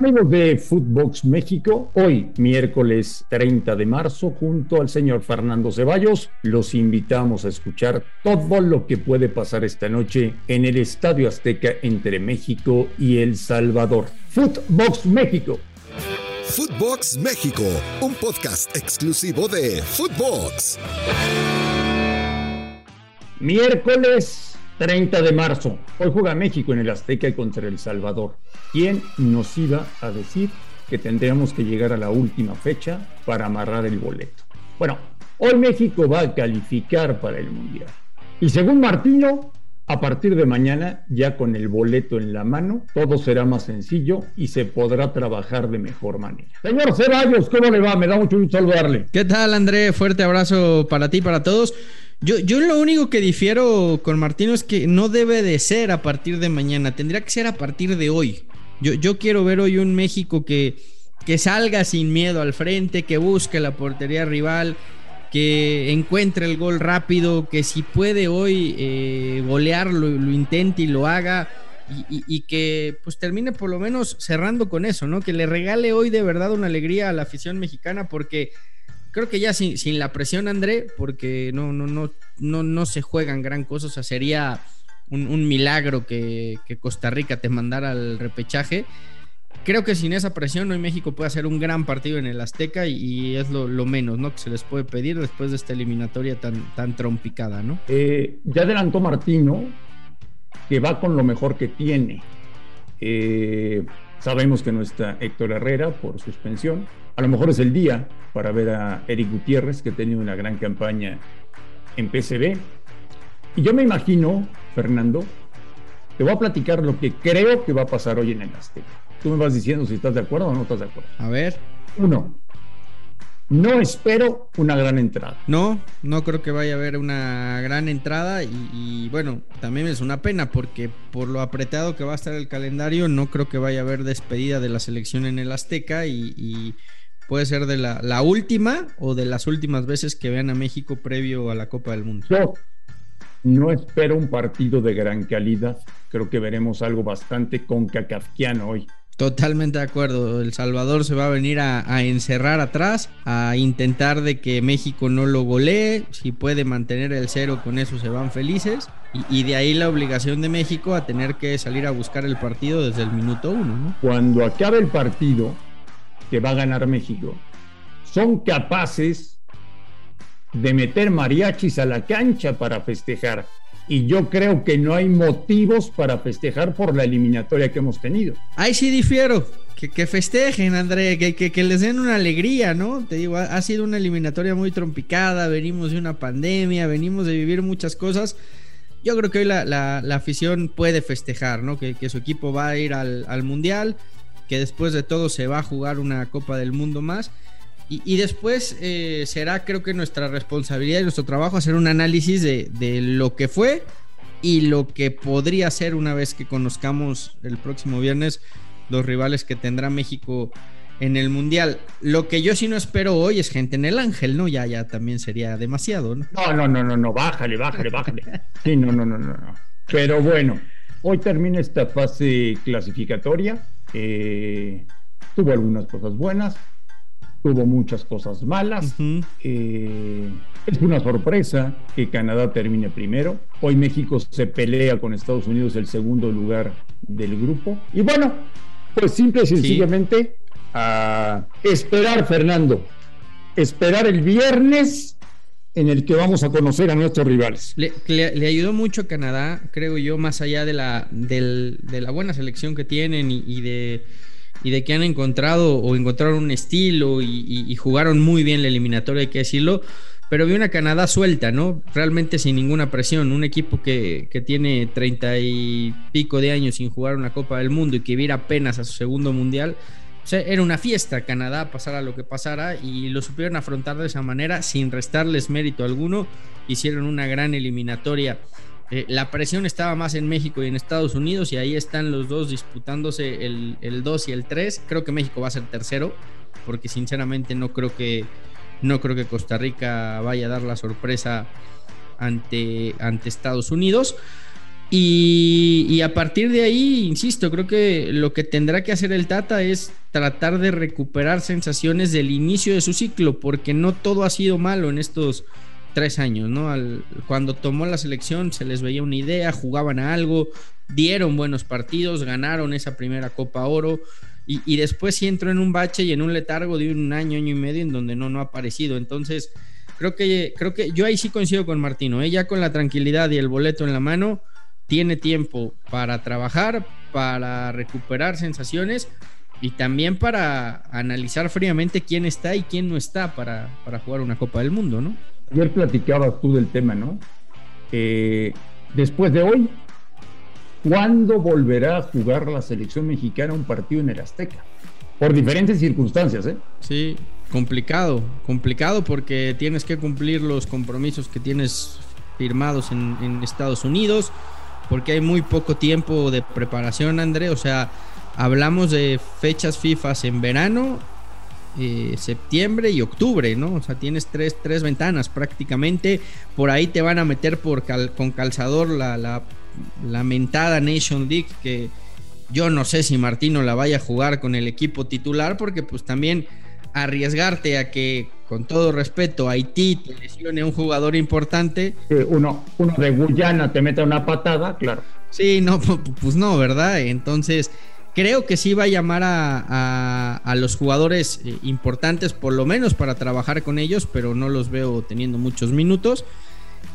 Amigos de Footbox México, hoy miércoles 30 de marzo, junto al señor Fernando Ceballos, los invitamos a escuchar todo lo que puede pasar esta noche en el Estadio Azteca entre México y El Salvador. Footbox México. Footbox México, un podcast exclusivo de Footbox. Miércoles 30 de marzo. Hoy juega México en el Azteca contra El Salvador. ¿Quién nos iba a decir que tendríamos que llegar a la última fecha para amarrar el boleto? Bueno, hoy México va a calificar para el Mundial. Y según Martino, a partir de mañana, ya con el boleto en la mano, todo será más sencillo y se podrá trabajar de mejor manera. Señor Ceballos, ¿cómo le va? Me da mucho gusto saludarle. ¿Qué tal, André? Fuerte abrazo para ti y para todos. Yo, yo lo único que difiero con Martino es que no debe de ser a partir de mañana, tendría que ser a partir de hoy. Yo, yo quiero ver hoy un México que, que salga sin miedo al frente, que busque la portería rival, que encuentre el gol rápido, que si puede hoy eh, golearlo, lo intente y lo haga. Y, y, que pues termine por lo menos cerrando con eso, ¿no? Que le regale hoy de verdad una alegría a la afición mexicana porque creo que ya sin, la presión, André, porque no, no, no, no, no se juegan gran cosa. O sea, sería un, milagro que, Costa Rica te mandara al repechaje. Creo que sin esa presión hoy México puede hacer un gran partido en el Azteca y, es lo, menos ¿no? que se les puede pedir después de esta eliminatoria tan, tan trompicada. ¿no? Eh, ya adelantó Martino que va con lo mejor que tiene. Eh, sabemos que no está Héctor Herrera por suspensión a lo mejor es el día para ver a Eric Gutiérrez, que ha tenido una gran campaña en PCB. Y yo me imagino, Fernando, te voy a platicar lo que creo que va a pasar hoy en el Azteca. Tú me vas diciendo si estás de acuerdo o no estás de acuerdo. A ver. Uno, no espero una gran entrada. No, no creo que vaya a haber una gran entrada y, bueno, también es una pena porque por lo apretado que va a estar el calendario, no creo que vaya a haber despedida de la selección en el Azteca y puede ser de la, última o de las últimas veces que vean a México previo a la Copa del Mundo. Yo no espero un partido de gran calidad. Creo que veremos algo bastante concacafquiano hoy. Totalmente de acuerdo. El Salvador se va a venir a, encerrar atrás, a intentar de que México no lo golee. Si puede mantener el cero, con eso se van felices. Y, de ahí la obligación de México a tener que salir a buscar el partido desde el minuto uno. Cuando acabe el partido, que va a ganar México, son capaces de meter mariachis a la cancha para festejar. Y yo creo que no hay motivos para festejar por la eliminatoria que hemos tenido. Ahí sí difiero. Que, festejen, André, que, que, les den una alegría, ¿no? Te digo, ha, sido una eliminatoria muy trompicada, venimos de una pandemia, venimos de vivir muchas cosas. Yo creo que hoy la, afición puede festejar, ¿no? Que, su equipo va a ir al, al Mundial que después de todo se va a jugar una Copa del Mundo más. Y, después eh, será, creo que nuestra responsabilidad y nuestro trabajo hacer un análisis de, lo que fue y lo que podría ser una vez que conozcamos el próximo viernes los rivales que tendrá México en el Mundial. Lo que yo sí no espero hoy es gente en el Ángel, ¿no? Ya, ya también sería demasiado, ¿no? No, no, no, no, no, bájale, bájale, bájale. Sí, no, no, no, no, no. Pero bueno, hoy termina esta fase clasificatoria. Eh, tuvo algunas cosas buenas, tuvo muchas cosas malas. Eh, es una sorpresa que Canadá termine primero. Hoy México se pelea con Estados Unidos el segundo lugar del grupo. Y bueno, pues simple y sencillamente a esperar, Fernando. Esperar el viernes en el que vamos a conocer a nuestros rivales. Le, ayudó mucho a Canadá, creo yo, más allá de la, de la buena selección que tienen y, de, y de que han encontrado o encontraron un estilo y, jugaron muy bien la eliminatoria, hay que decirlo. Pero vi una Canadá suelta, ¿no? Realmente sin ninguna presión. Un equipo que, que tiene treinta y pico de años sin jugar una Copa del Mundo y que viera apenas a su segundo mundial era una fiesta Canadá, pasara lo que pasara, y lo supieron afrontar de esa manera sin restarles mérito alguno. Hicieron una gran eliminatoria. Eh, la presión estaba más en México y en Estados Unidos, y ahí están los dos disputándose el, el 2 y el 3. Creo que México va a ser tercero, porque sinceramente no creo que, no creo que Costa Rica vaya a dar la sorpresa ante, ante Estados Unidos. Y, a partir de ahí, insisto, creo que lo que tendrá que hacer el Tata es tratar de recuperar sensaciones del inicio de su ciclo, porque no todo ha sido malo en estos tres años, ¿no? cuando tomó la selección se les veía una idea, jugaban a algo, dieron buenos partidos, ganaron esa primera Copa Oro y, y después sí entró en un bache y en un letargo de un año, año y medio en donde no, no ha aparecido. Entonces, creo que, creo que yo ahí sí coincido con Martino, ella ¿eh? con la tranquilidad y el boleto en la mano tiene tiempo para trabajar, para recuperar sensaciones y también para analizar fríamente quién está y quién no está para, para jugar una Copa del Mundo, ¿no? Ayer platicabas tú del tema, ¿no? Eh, después de hoy, ¿cuándo volverá a jugar la selección mexicana un partido en el Azteca? Por diferentes circunstancias, ¿eh? Sí, complicado, complicado porque tienes que cumplir los compromisos que tienes firmados en, en Estados Unidos porque hay muy poco tiempo de preparación, André. O sea, hablamos de fechas FIFA en verano, eh, septiembre y octubre, ¿no? O sea, tienes tres, tres ventanas prácticamente. Por ahí te van a meter por con calzador la, la lamentada Nation League que yo no sé si Martino la vaya a jugar con el equipo titular porque pues también arriesgarte a que, con todo respeto, Haití te lesione a un jugador importante. uno, uno de Guyana te mete una patada, claro. Sí, no, pues no, ¿verdad? Entonces, creo que sí va a llamar a, a, los jugadores eh, importantes, por lo menos para trabajar con ellos, pero no los veo teniendo muchos minutos.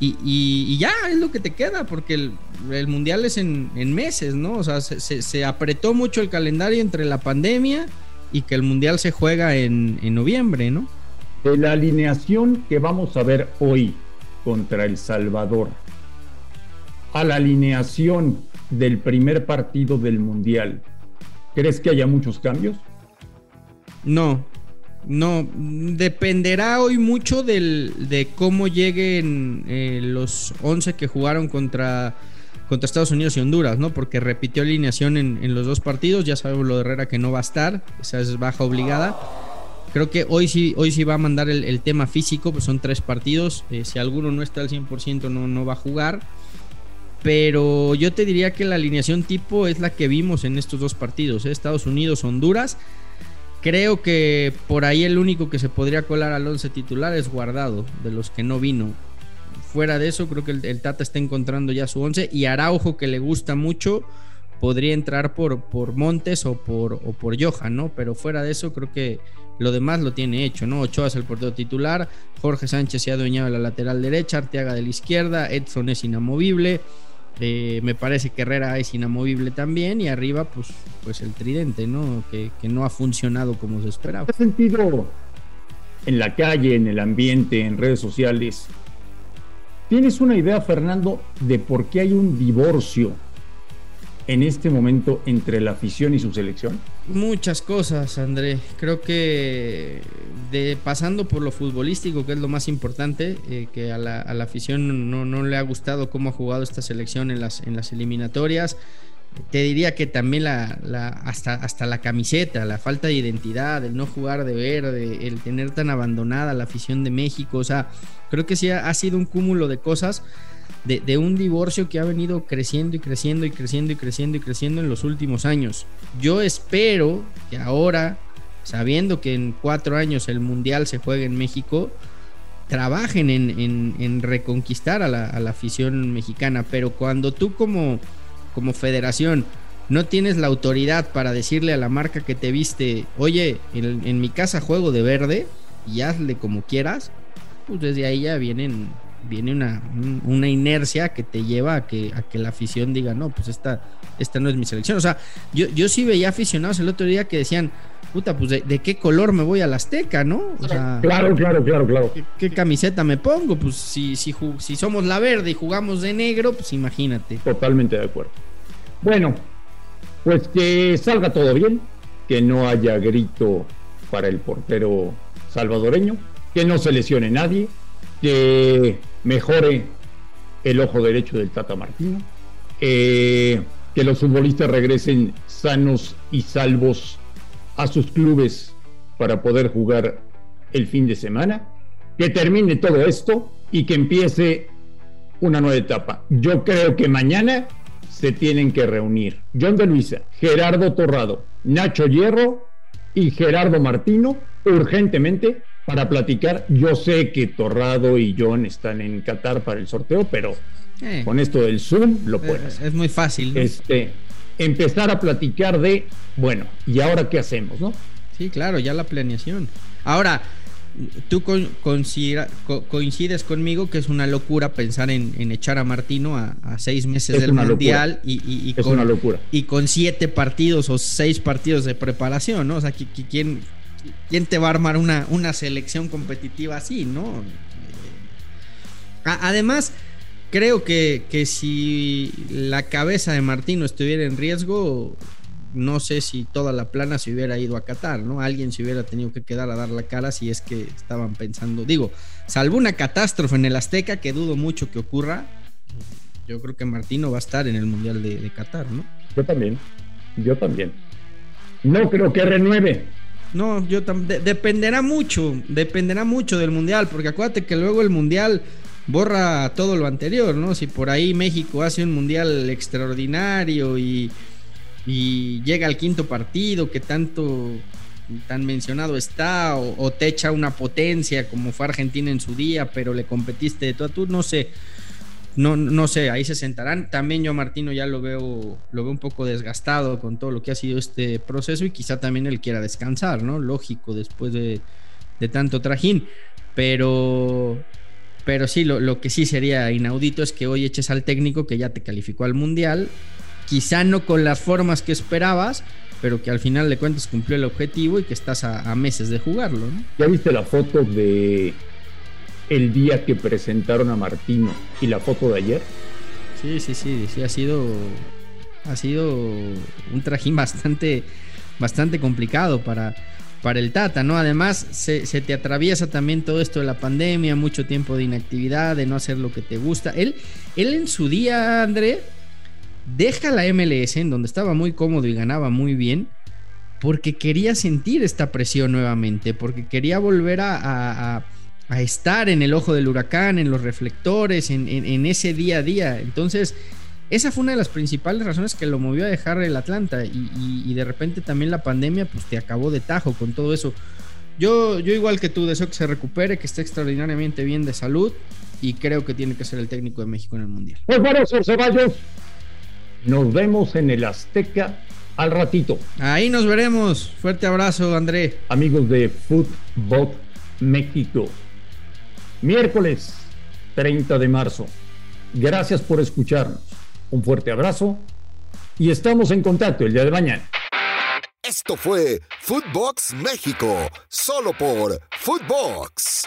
Y, y, ya es lo que te queda, porque el, mundial es en, en, meses, ¿no? O sea, se, se, se apretó mucho el calendario entre la pandemia y que el Mundial se juega en, noviembre, ¿no? De la alineación que vamos a ver hoy contra El Salvador a la alineación del primer partido del Mundial, ¿crees que haya muchos cambios? No, no, dependerá hoy mucho de cómo lleguen eh, los 11 que jugaron contra contra Estados Unidos y Honduras, ¿no? Porque repitió alineación en, los dos partidos. Ya sabemos lo de Herrera que no va a estar, esa es baja obligada. Creo que hoy sí, hoy sí va a mandar el, tema físico, pues son tres partidos. Eh, si alguno no está al 100%, no, no va a jugar. Pero yo te diría que la alineación tipo es la que vimos en estos dos partidos, ¿eh? Estados Unidos, Honduras. Creo que por ahí el único que se podría colar al 11 titular es Guardado, de los que no vino fuera de eso, creo que el, Tata está encontrando ya su 11 y Araujo, que le gusta mucho, podría entrar por, por Montes o por, o por ¿no? Pero fuera de eso, creo que lo demás lo tiene hecho, ¿no? Ochoa es el portero titular, Jorge Sánchez se ha adueñado de la lateral derecha, Arteaga de la izquierda, Edson es inamovible. Me parece que Herrera es inamovible también y arriba pues, pues el tridente, ¿no? Que, que no ha funcionado como se esperaba. ¿Qué sentido en la calle, en el ambiente, en redes sociales? ¿Tienes una idea, Fernando, de por qué hay un divorcio en este momento entre la afición y su selección? Muchas cosas, André. Creo que de, pasando por lo futbolístico, que es lo más importante, eh, que a la, afición no, no, le ha gustado cómo ha jugado esta selección en las, en las eliminatorias. Te diría que también la, la, hasta, hasta la camiseta, la falta de identidad, el no jugar de verde, el tener tan abandonada la afición de México, o sea, creo que sí ha, sido un cúmulo de cosas, de, un divorcio que ha venido creciendo y creciendo y creciendo y creciendo y creciendo en los últimos años. Yo espero que ahora, sabiendo que en cuatro años el Mundial se juega en México, trabajen en, en, en reconquistar a la, a la afición mexicana, pero cuando tú como como federación no tienes la autoridad para decirle a la marca que te viste, oye, en, mi casa juego de verde y hazle como quieras, pues desde ahí ya vienen, viene una, una inercia que te lleva a que, a que la afición diga, no, pues esta, esta no es mi selección. O sea, yo, yo sí veía aficionados el otro día que decían, puta, pues de, qué color me voy a la Azteca, ¿no? O sea, claro, claro, claro, claro. ¿qué, camiseta me pongo? Pues si, si, si somos la verde y jugamos de negro, pues imagínate. Totalmente de acuerdo. Bueno, pues que salga todo bien, que no haya grito para el portero salvadoreño, que no se lesione nadie, que mejore el ojo derecho del Tata Martino, eh, que los futbolistas regresen sanos y salvos a sus clubes para poder jugar el fin de semana, que termine todo esto y que empiece una nueva etapa. Yo creo que mañana se tienen que reunir John de Luisa, Gerardo Torrado, Nacho Hierro y Gerardo Martino urgentemente para platicar. Yo sé que Torrado y John están en Qatar para el sorteo, pero eh. con esto del Zoom lo puedes. Es, muy fácil. Este, empezar a platicar de, bueno, ¿y ahora qué hacemos, no? Sí, claro, ya la planeación. Ahora, tú coincides conmigo que es una locura pensar en, echar a Martino a, seis meses del Mundial y, con, una locura. y con siete partidos o seis partidos de preparación, ¿no? O sea, ¿quién, quién te va a armar una, una selección competitiva así, ¿no? Además, creo que, que si la cabeza de Martino estuviera en riesgo, no sé si toda la plana se hubiera ido a Qatar, ¿no? Alguien se hubiera tenido que quedar a dar la cara si es que estaban pensando, digo, salvo una catástrofe en el Azteca, que dudo mucho que ocurra, yo creo que Martino va a estar en el Mundial de, Qatar, ¿no? Yo también, yo también. No creo que renueve. No, yo también. dependerá mucho, dependerá mucho del Mundial, porque acuérdate que luego el Mundial borra todo lo anterior, ¿no? Si por ahí México hace un Mundial extraordinario y y llega al quinto partido que tanto tan mencionado está o, te echa una potencia como fue Argentina en su día pero le competiste de toda tú no sé no, no sé, ahí se sentarán. También yo Martino ya lo veo, lo veo un poco desgastado con todo lo que ha sido este proceso y quizá también él quiera descansar, ¿no? Lógico, después de, de tanto trajín. Pero, pero sí, lo, lo, que sí sería inaudito es que hoy eches al técnico que ya te calificó al Mundial quizá no con las formas que esperabas, pero que al final de cuentas cumplió el objetivo y que estás a, meses de jugarlo. ¿no? ¿Ya viste la foto de el día que presentaron a Martino y la foto de ayer? Sí, sí, sí, sí, ha sido, ha sido un trajín bastante, bastante complicado para, para el Tata, ¿no? Además, se, se, te atraviesa también todo esto de la pandemia, mucho tiempo de inactividad, de no hacer lo que te gusta. Él, él en su día, André, deja la MLS en donde estaba muy cómodo y ganaba muy bien porque quería sentir esta presión nuevamente, porque quería volver a, estar en el ojo del huracán, en los reflectores, en, ese día a día. Entonces, esa fue una de las principales razones que lo movió a dejar el Atlanta y, de repente también la pandemia pues te acabó de tajo con todo eso. Yo, yo igual que tú deseo que se recupere, que esté extraordinariamente bien de salud y creo que tiene que ser el técnico de México en el Mundial. Pues bueno, Ceballos, nos vemos en el Azteca al ratito. Ahí nos veremos. Fuerte abrazo, André. Amigos de Football México. Miércoles 30 de marzo. Gracias por escucharnos. Un fuerte abrazo y estamos en contacto el día de mañana. Esto fue Footbox México, solo por Footbox.